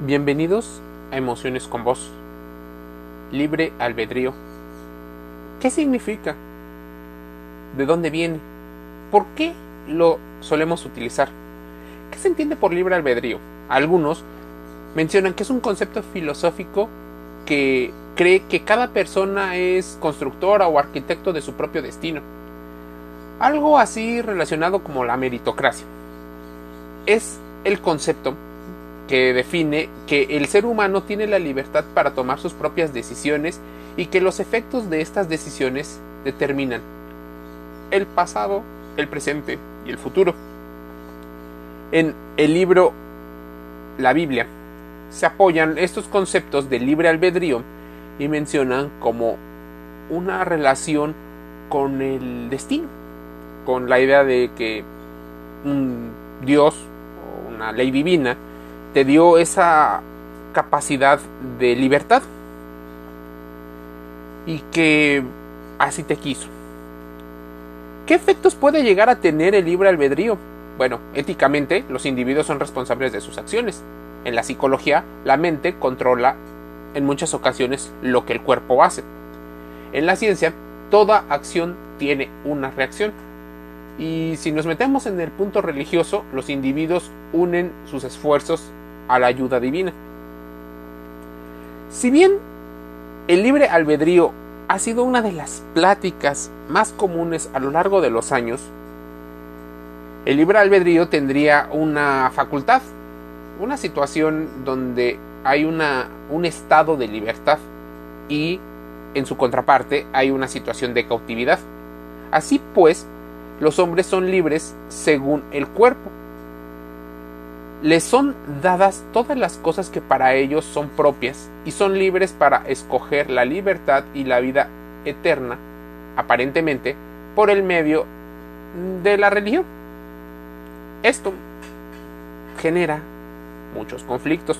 Bienvenidos a Emociones con Vos. Libre albedrío. ¿Qué significa? ¿De dónde viene? ¿Por qué lo solemos utilizar? ¿Qué se entiende por libre albedrío? Algunos mencionan que es un concepto filosófico que cree que cada persona es constructora o arquitecto de su propio destino. Algo así relacionado como la meritocracia. Es el concepto que define que el ser humano tiene la libertad para tomar sus propias decisiones y que los efectos de estas decisiones determinan el pasado, el presente y el futuro. En el libro La Biblia se apoyan estos conceptos de libre albedrío y mencionan como una relación con el destino, con la idea de que un Dios o una ley divina te dio esa capacidad de libertad y que así te quiso. ¿Qué efectos puede llegar a tener el libre albedrío? Bueno, éticamente los individuos son responsables de sus acciones. En la psicología, la mente controla en muchas ocasiones lo que el cuerpo hace. En la ciencia, toda acción tiene una reacción. Y si nos metemos en el punto religioso, los individuos unen sus esfuerzos a la ayuda divina. Si bien el libre albedrío ha sido una de las pláticas más comunes a lo largo de los años, el libre albedrío tendría una facultad, una situación donde hay una, un estado de libertad y en su contraparte hay una situación de cautividad. Así pues, los hombres son libres según el cuerpo, les son dadas todas las cosas que para ellos son propias y son libres para escoger la libertad y la vida eterna, aparentemente, por el medio de la religión. Esto genera muchos conflictos,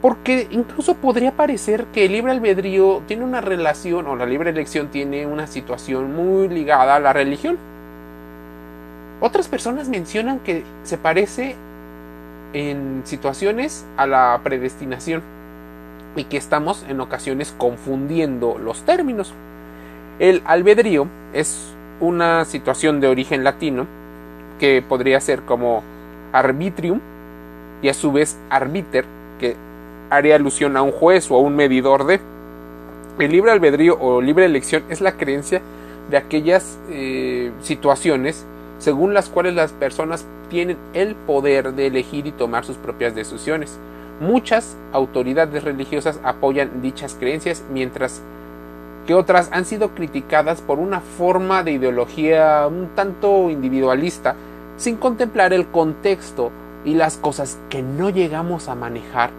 porque incluso podría parecer que el libre albedrío tiene una relación, o la libre elección tiene una situación muy ligada a la religión. Otras personas mencionan que se parece en situaciones a la predestinación y que estamos en ocasiones confundiendo los términos. El albedrío es una situación de origen latino que podría ser como arbitrium y a su vez arbiter, que haría alusión a un juez o a un medidor de. El libre albedrío o libre elección es la creencia de aquellas eh, situaciones según las cuales las personas tienen el poder de elegir y tomar sus propias decisiones. Muchas autoridades religiosas apoyan dichas creencias, mientras que otras han sido criticadas por una forma de ideología un tanto individualista, sin contemplar el contexto y las cosas que no llegamos a manejar,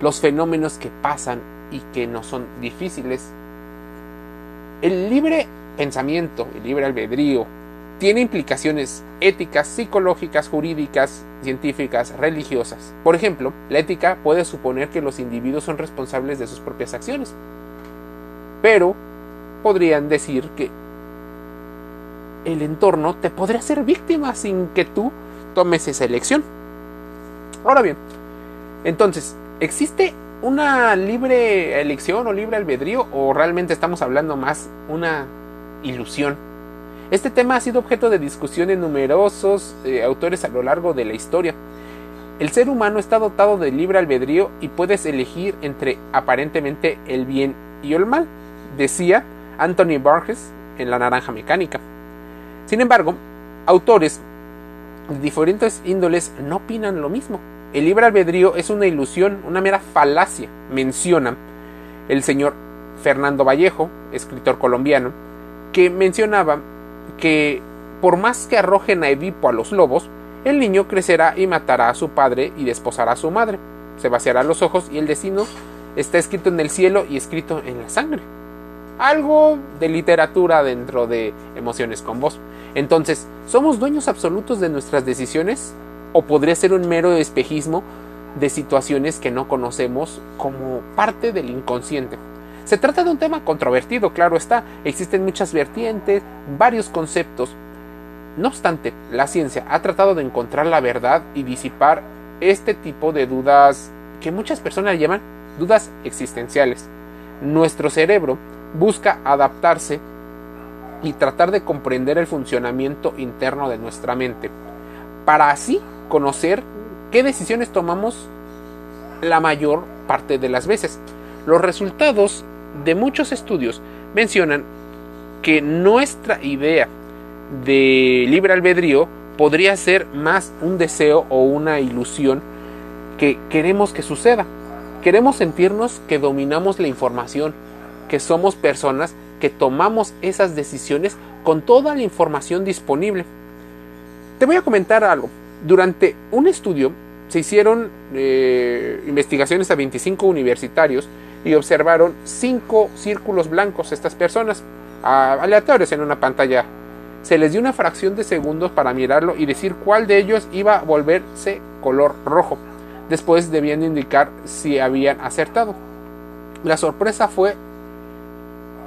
los fenómenos que pasan y que no son difíciles. El libre pensamiento, el libre albedrío, tiene implicaciones éticas, psicológicas, jurídicas, científicas, religiosas. Por ejemplo, la ética puede suponer que los individuos son responsables de sus propias acciones, pero podrían decir que el entorno te podría ser víctima sin que tú tomes esa elección. Ahora bien, entonces, ¿existe una libre elección o libre albedrío o realmente estamos hablando más una ilusión? Este tema ha sido objeto de discusión en numerosos eh, autores a lo largo de la historia. El ser humano está dotado de libre albedrío y puedes elegir entre aparentemente el bien y el mal, decía Anthony Burgess en La Naranja Mecánica. Sin embargo, autores de diferentes índoles no opinan lo mismo. El libre albedrío es una ilusión, una mera falacia, menciona el señor Fernando Vallejo, escritor colombiano, que mencionaba que por más que arrojen a Edipo a los lobos, el niño crecerá y matará a su padre y desposará a su madre. Se vaciará los ojos y el destino está escrito en el cielo y escrito en la sangre. Algo de literatura dentro de emociones con vos. Entonces, ¿somos dueños absolutos de nuestras decisiones? ¿O podría ser un mero espejismo de situaciones que no conocemos como parte del inconsciente? Se trata de un tema controvertido, claro está, existen muchas vertientes, varios conceptos. No obstante, la ciencia ha tratado de encontrar la verdad y disipar este tipo de dudas que muchas personas llaman dudas existenciales. Nuestro cerebro busca adaptarse y tratar de comprender el funcionamiento interno de nuestra mente, para así conocer qué decisiones tomamos la mayor parte de las veces. Los resultados de muchos estudios mencionan que nuestra idea de libre albedrío podría ser más un deseo o una ilusión que queremos que suceda. Queremos sentirnos que dominamos la información, que somos personas que tomamos esas decisiones con toda la información disponible. Te voy a comentar algo. Durante un estudio se hicieron eh, investigaciones a 25 universitarios y observaron cinco círculos blancos estas personas aleatorios en una pantalla se les dio una fracción de segundos para mirarlo y decir cuál de ellos iba a volverse color rojo. Después debían indicar si habían acertado. La sorpresa fue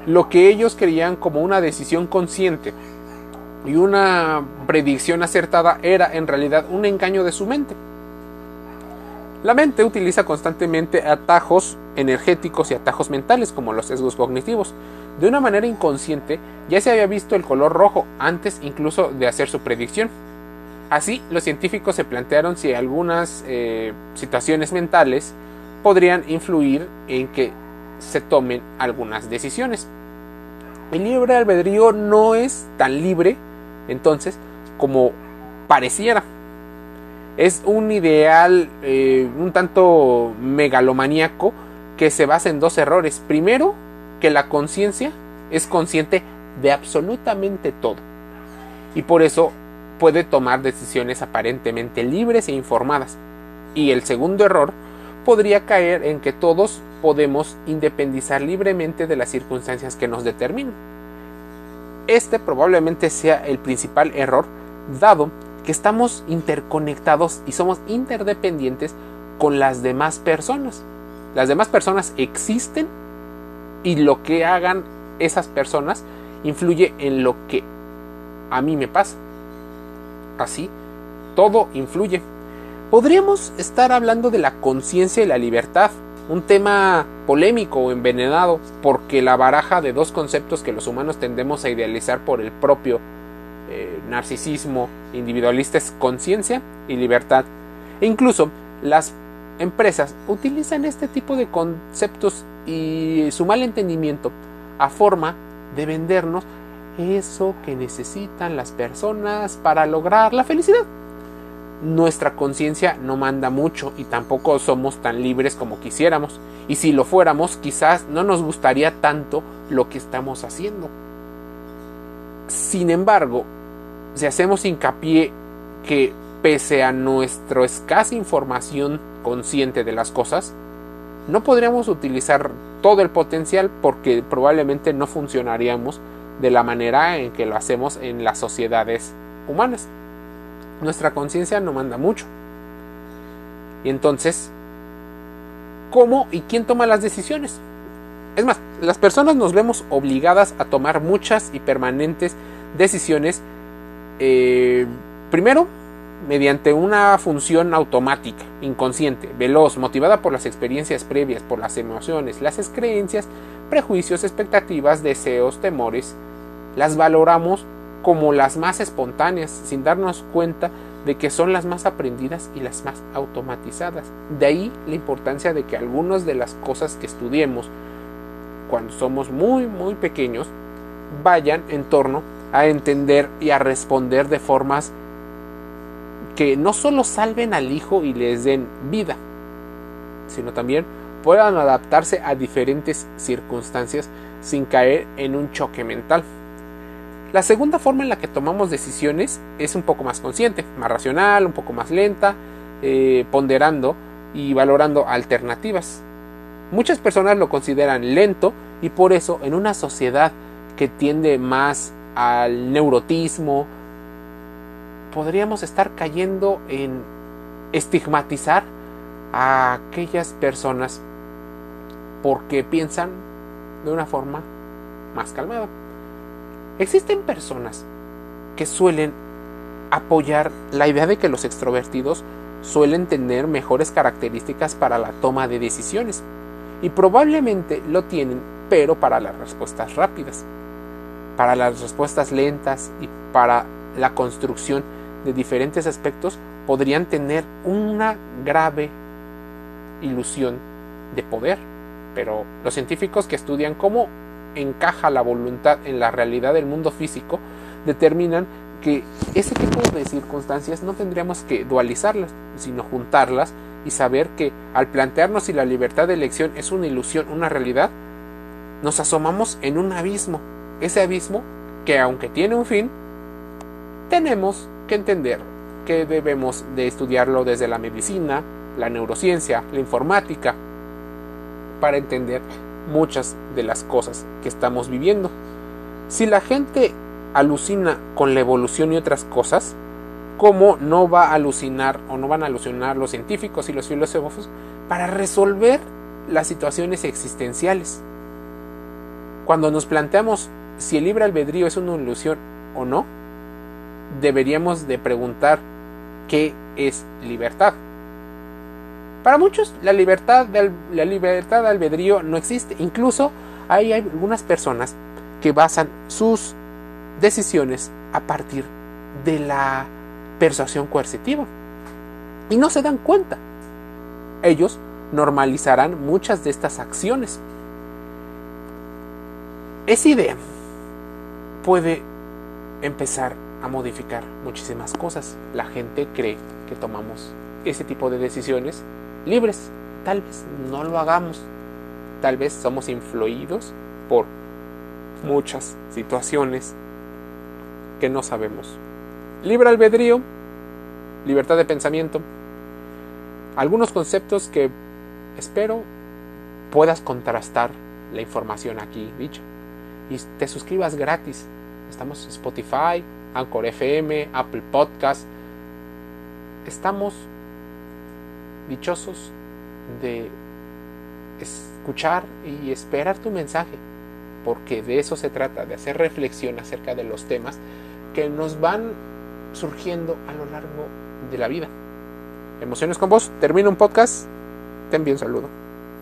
lo que ellos creían como una decisión consciente y una predicción acertada era en realidad un engaño de su mente. La mente utiliza constantemente atajos energéticos y atajos mentales como los sesgos cognitivos. De una manera inconsciente ya se había visto el color rojo antes incluso de hacer su predicción. Así, los científicos se plantearon si algunas eh, situaciones mentales podrían influir en que se tomen algunas decisiones. El libre albedrío no es tan libre, entonces, como pareciera es un ideal eh, un tanto megalomaníaco que se basa en dos errores. Primero, que la conciencia es consciente de absolutamente todo y por eso puede tomar decisiones aparentemente libres e informadas. Y el segundo error podría caer en que todos podemos independizar libremente de las circunstancias que nos determinan. Este probablemente sea el principal error, dado que estamos interconectados y somos interdependientes con las demás personas. Las demás personas existen y lo que hagan esas personas influye en lo que a mí me pasa. Así, todo influye. Podríamos estar hablando de la conciencia y la libertad, un tema polémico o envenenado, porque la baraja de dos conceptos que los humanos tendemos a idealizar por el propio eh, narcisismo individualista es conciencia y libertad. E incluso las empresas utilizan este tipo de conceptos y su mal entendimiento a forma de vendernos eso que necesitan las personas para lograr la felicidad. Nuestra conciencia no manda mucho y tampoco somos tan libres como quisiéramos. Y si lo fuéramos, quizás no nos gustaría tanto lo que estamos haciendo. Sin embargo, si hacemos hincapié que pese a nuestra escasa información consciente de las cosas, no podríamos utilizar todo el potencial porque probablemente no funcionaríamos de la manera en que lo hacemos en las sociedades humanas. Nuestra conciencia no manda mucho. Y entonces, ¿cómo y quién toma las decisiones? Es más, las personas nos vemos obligadas a tomar muchas y permanentes decisiones eh, primero, mediante una función automática, inconsciente, veloz, motivada por las experiencias previas, por las emociones, las creencias, prejuicios, expectativas, deseos, temores, las valoramos como las más espontáneas, sin darnos cuenta de que son las más aprendidas y las más automatizadas. De ahí la importancia de que algunas de las cosas que estudiemos cuando somos muy, muy pequeños vayan en torno a entender y a responder de formas que no solo salven al hijo y les den vida, sino también puedan adaptarse a diferentes circunstancias sin caer en un choque mental. La segunda forma en la que tomamos decisiones es un poco más consciente, más racional, un poco más lenta, eh, ponderando y valorando alternativas. Muchas personas lo consideran lento y por eso en una sociedad que tiende más al neurotismo, podríamos estar cayendo en estigmatizar a aquellas personas porque piensan de una forma más calmada. Existen personas que suelen apoyar la idea de que los extrovertidos suelen tener mejores características para la toma de decisiones y probablemente lo tienen, pero para las respuestas rápidas, para las respuestas lentas y para la construcción de diferentes aspectos podrían tener una grave ilusión de poder. Pero los científicos que estudian cómo encaja la voluntad en la realidad del mundo físico determinan que ese tipo de circunstancias no tendríamos que dualizarlas, sino juntarlas y saber que al plantearnos si la libertad de elección es una ilusión, una realidad, nos asomamos en un abismo. Ese abismo que aunque tiene un fin, tenemos que entender que debemos de estudiarlo desde la medicina, la neurociencia, la informática, para entender muchas de las cosas que estamos viviendo. Si la gente alucina con la evolución y otras cosas, ¿cómo no va a alucinar o no van a alucinar los científicos y los filósofos para resolver las situaciones existenciales? Cuando nos planteamos si el libre albedrío es una ilusión o no, deberíamos de preguntar qué es libertad. Para muchos la libertad de, la libertad de albedrío no existe. Incluso hay algunas personas que basan sus decisiones a partir de la persuasión coercitiva. Y no se dan cuenta. Ellos normalizarán muchas de estas acciones. Esa idea puede empezar a modificar muchísimas cosas. La gente cree que tomamos ese tipo de decisiones libres. Tal vez no lo hagamos. Tal vez somos influidos por muchas situaciones que no sabemos. Libre albedrío, libertad de pensamiento, algunos conceptos que espero puedas contrastar la información aquí dicha y te suscribas gratis. Estamos en Spotify, Anchor FM, Apple Podcast. Estamos dichosos de escuchar y esperar tu mensaje, porque de eso se trata, de hacer reflexión acerca de los temas que nos van surgiendo a lo largo de la vida. Emociones con vos, termino un podcast, te envío un saludo.